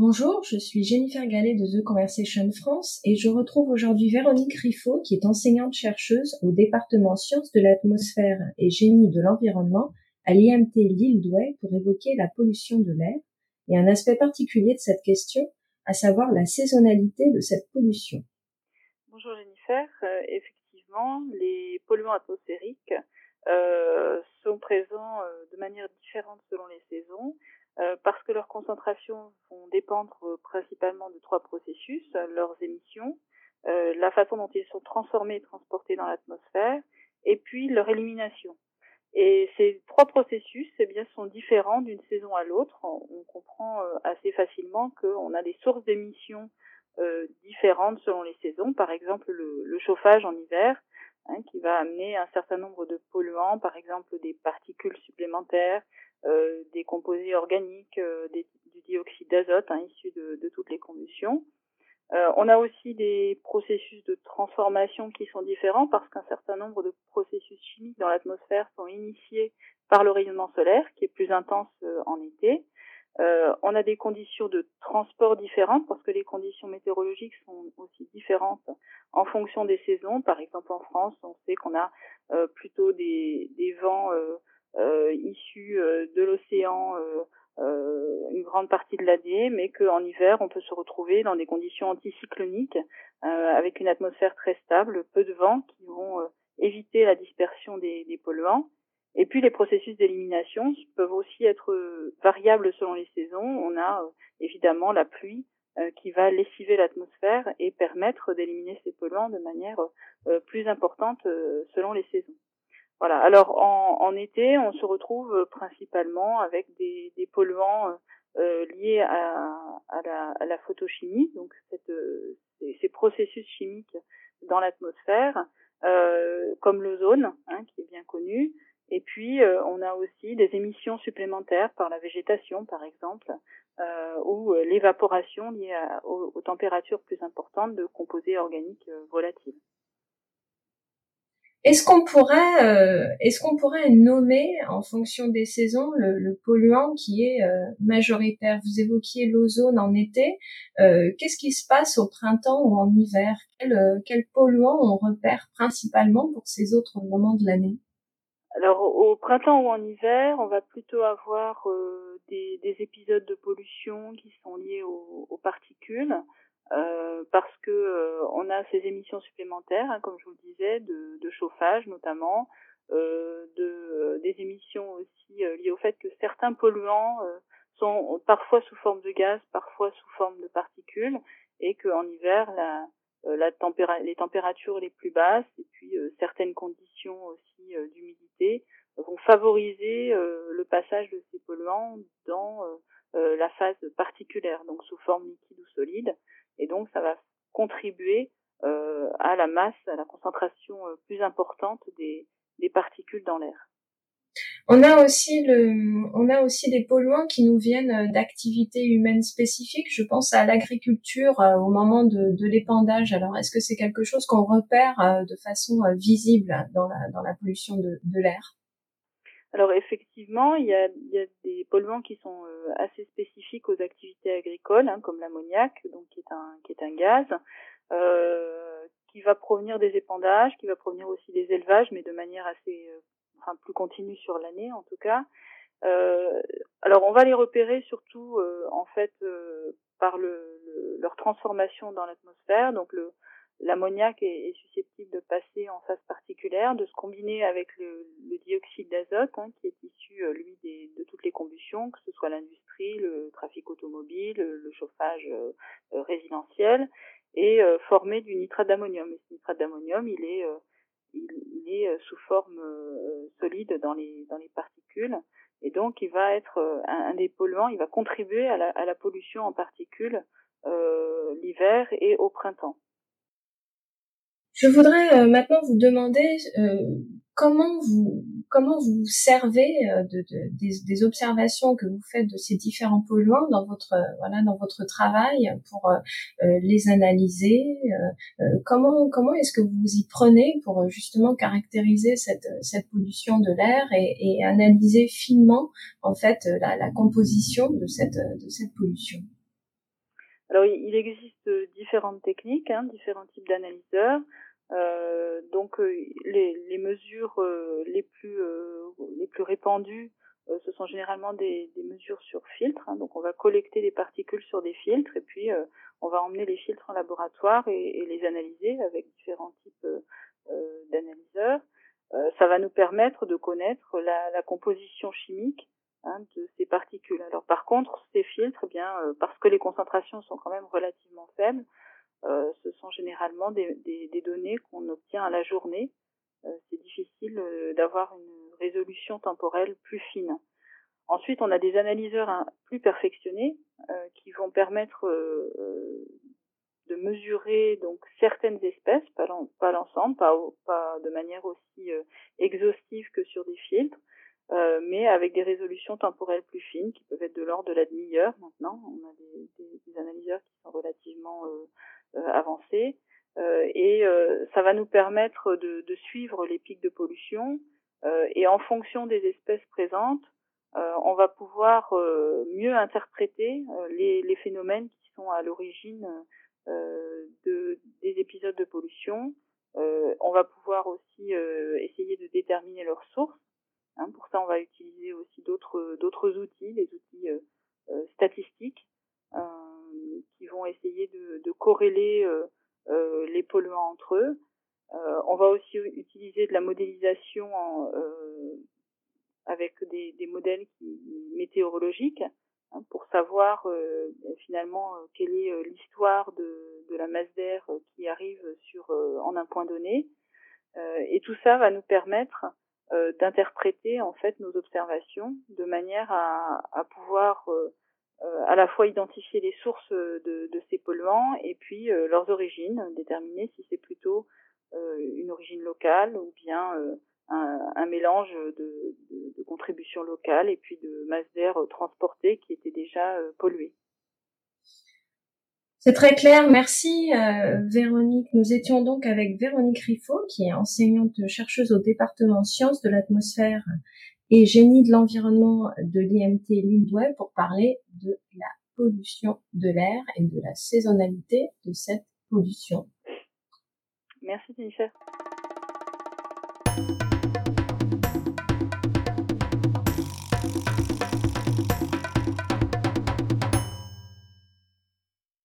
Bonjour, je suis Jennifer Gallet de The Conversation France et je retrouve aujourd'hui Véronique Riffaut qui est enseignante-chercheuse au département sciences de l'atmosphère et génie de l'environnement à l'IMT Lille Douai pour évoquer la pollution de l'air et un aspect particulier de cette question, à savoir la saisonnalité de cette pollution. Bonjour Jennifer, euh, effectivement, les polluants atmosphériques euh, sont présents euh, de manière différente selon les saisons parce que leurs concentrations vont dépendre principalement de trois processus, leurs émissions, la façon dont ils sont transformés et transportés dans l'atmosphère, et puis leur élimination. Et ces trois processus eh bien, sont différents d'une saison à l'autre. On, comprend assez facilement qu'on a des sources d'émissions différentes selon les saisons. Par exemple, le, chauffage en hiver, hein, qui va amener un certain nombre de polluants, par exemple des particules supplémentaires, euh, des composés organiques, euh, du dioxyde d'azote hein, issu de, de, toutes les combustions. Euh, on a aussi des processus de transformation qui sont différents parce qu'un certain nombre de processus chimiques dans l'atmosphère sont initiés par le rayonnement solaire qui est plus intense en été. Euh, on a des conditions de transport différentes parce que les conditions météorologiques sont aussi différentes en fonction des saisons. Par exemple, en France, on sait qu'on a euh, plutôt des, des vents euh, issus euh, de l'océan euh, une grande partie de l'année, mais qu'en hiver, on peut se retrouver dans des conditions anticycloniques avec une atmosphère très stable, peu de vent qui vont éviter la dispersion des, des polluants. Et puis les processus d'élimination peuvent aussi être variables selon les saisons. On a évidemment la pluie qui va lessiver l'atmosphère et permettre d'éliminer ces polluants de manière plus importante selon les saisons. Voilà. Alors en, en, été, on se retrouve euh, principalement avec des, des polluants euh, euh, liés à, à, la, à, la, photochimie, donc cette, ces, processus chimiques dans l'atmosphère, euh, comme l'ozone, hein, qui est bien connu. Puis on a aussi des émissions supplémentaires par la végétation, par exemple, ou l'évaporation liée aux, aux, températures plus importantes de composés organiques volatiles. Est-ce qu'on pourrait, euh, est-ce qu'on pourrait nommer en fonction des saisons le, polluant qui est euh, majoritaire? Vous évoquiez l'ozone en été. Euh, qu'est-ce qui se passe au printemps ou en hiver? Quel, quel polluant on repère principalement pour ces autres moments de l'année? Alors au printemps ou en hiver, on va plutôt avoir des, des, épisodes de pollution qui sont liés aux, aux particules. Euh, parce que euh, on a ces émissions supplémentaires, hein, comme je vous le disais, de, de chauffage notamment, euh, de, des émissions aussi liées au fait que certains polluants sont parfois sous forme de gaz, parfois sous forme de particules, et qu'en hiver, la, la les températures les plus basses et puis certaines conditions aussi d'humidité vont favoriser le passage de ces polluants dans la phase particulière, donc sous forme liquide ou solide et donc ça va contribuer euh, à la masse, à la concentration euh, plus importante des particules dans l'air. On a aussi des polluants qui nous viennent euh, d'activités humaines spécifiques. Je pense à l'agriculture au moment de, l'épandage. Alors, est-ce que c'est quelque chose qu'on repère de façon visible dans la, pollution de, l'air? Alors effectivement, il y a, des polluants qui sont euh, assez spécifiques aux activités agricoles, hein, comme l'ammoniac, qui est un gaz, euh, qui va provenir des épandages, qui va provenir aussi des élevages, mais de manière assez, euh, enfin plus continue sur l'année en tout cas. Euh, alors on va les repérer surtout en fait par le, leur transformation dans l'atmosphère, donc le l'ammoniac est, susceptible de passer en phase particulière, de se combiner avec le, dioxyde d'azote, hein, qui est issu, euh, lui, des, de toutes les combustions, que ce soit l'industrie, le trafic automobile, le chauffage euh, euh, résidentiel, et former du nitrate d'ammonium. Et ce nitrate d'ammonium, il est, il, est sous forme solide dans les, dans les particules, et donc il va être un, des polluants, il va contribuer à la, pollution en particules l'hiver et au printemps. Je voudrais euh, maintenant vous demander euh, comment vous comment vous servez euh, de, des, observations que vous faites de ces différents polluants dans votre voilà dans votre travail pour les analyser comment comment est-ce que vous y prenez pour justement caractériser cette cette pollution de l'air et, et, analyser finement en fait la, la composition de cette de cette pollution? Alors, il existe différentes techniques, hein, différents types d'analyseurs. Euh, donc, euh, les, les mesures euh, les plus les plus répandues, ce sont généralement des, des mesures sur filtre. Hein. donc, on va collecter des particules sur des filtres et puis on va emmener les filtres en laboratoire et, et les analyser avec différents types d'analyseurs. ça va nous permettre de connaître la, la composition chimique Hein, de ces particules. Alors par contre, ces filtres, eh bien, euh, parce que les concentrations sont quand même relativement faibles, euh, ce sont généralement des, des, données qu'on obtient à la journée. Euh, c'est difficile d'avoir une résolution temporelle plus fine. Ensuite, on a des analyseurs hein, plus perfectionnés qui vont permettre de mesurer donc certaines espèces, pas l'ensemble, pas, pas, de manière aussi exhaustive que sur des filtres, euh, mais avec des résolutions temporelles plus fines qui peuvent être de l'ordre de la demi-heure maintenant. On a des, des, des, analyseurs qui sont relativement euh, euh avancés euh, et ça va nous permettre de, de, suivre les pics de pollution. Et en fonction des espèces présentes, on va pouvoir mieux interpréter les, les, phénomènes qui sont à l'origine de, des épisodes de pollution. on va pouvoir aussi essayer de déterminer leurs sources Hein, pour ça, on va utiliser aussi d'autres outils, les outils euh, euh, statistiques, euh, qui vont essayer de, de corréler les polluants entre eux. on va aussi utiliser de la modélisation avec des, modèles météorologiques hein, pour savoir finalement quelle est l'histoire de, la masse d'air qui arrive sur en un point donné. et tout ça va nous permettre euh, d'interpréter en fait nos observations de manière à, pouvoir euh, euh, à la fois identifier les sources de, de ces polluants et puis leurs origines, déterminer si c'est plutôt une origine locale ou bien un, mélange de, contributions locales et puis de masse d'air transportée qui était déjà polluée. C'est très clair, merci euh, Véronique. Nous étions donc avec Véronique Riffaut, qui est enseignante chercheuse au département sciences de l'atmosphère et génie de l'environnement de l'IMT Lille-Douai pour parler de la pollution de l'air et de la saisonnalité de cette pollution. Merci Jennifer.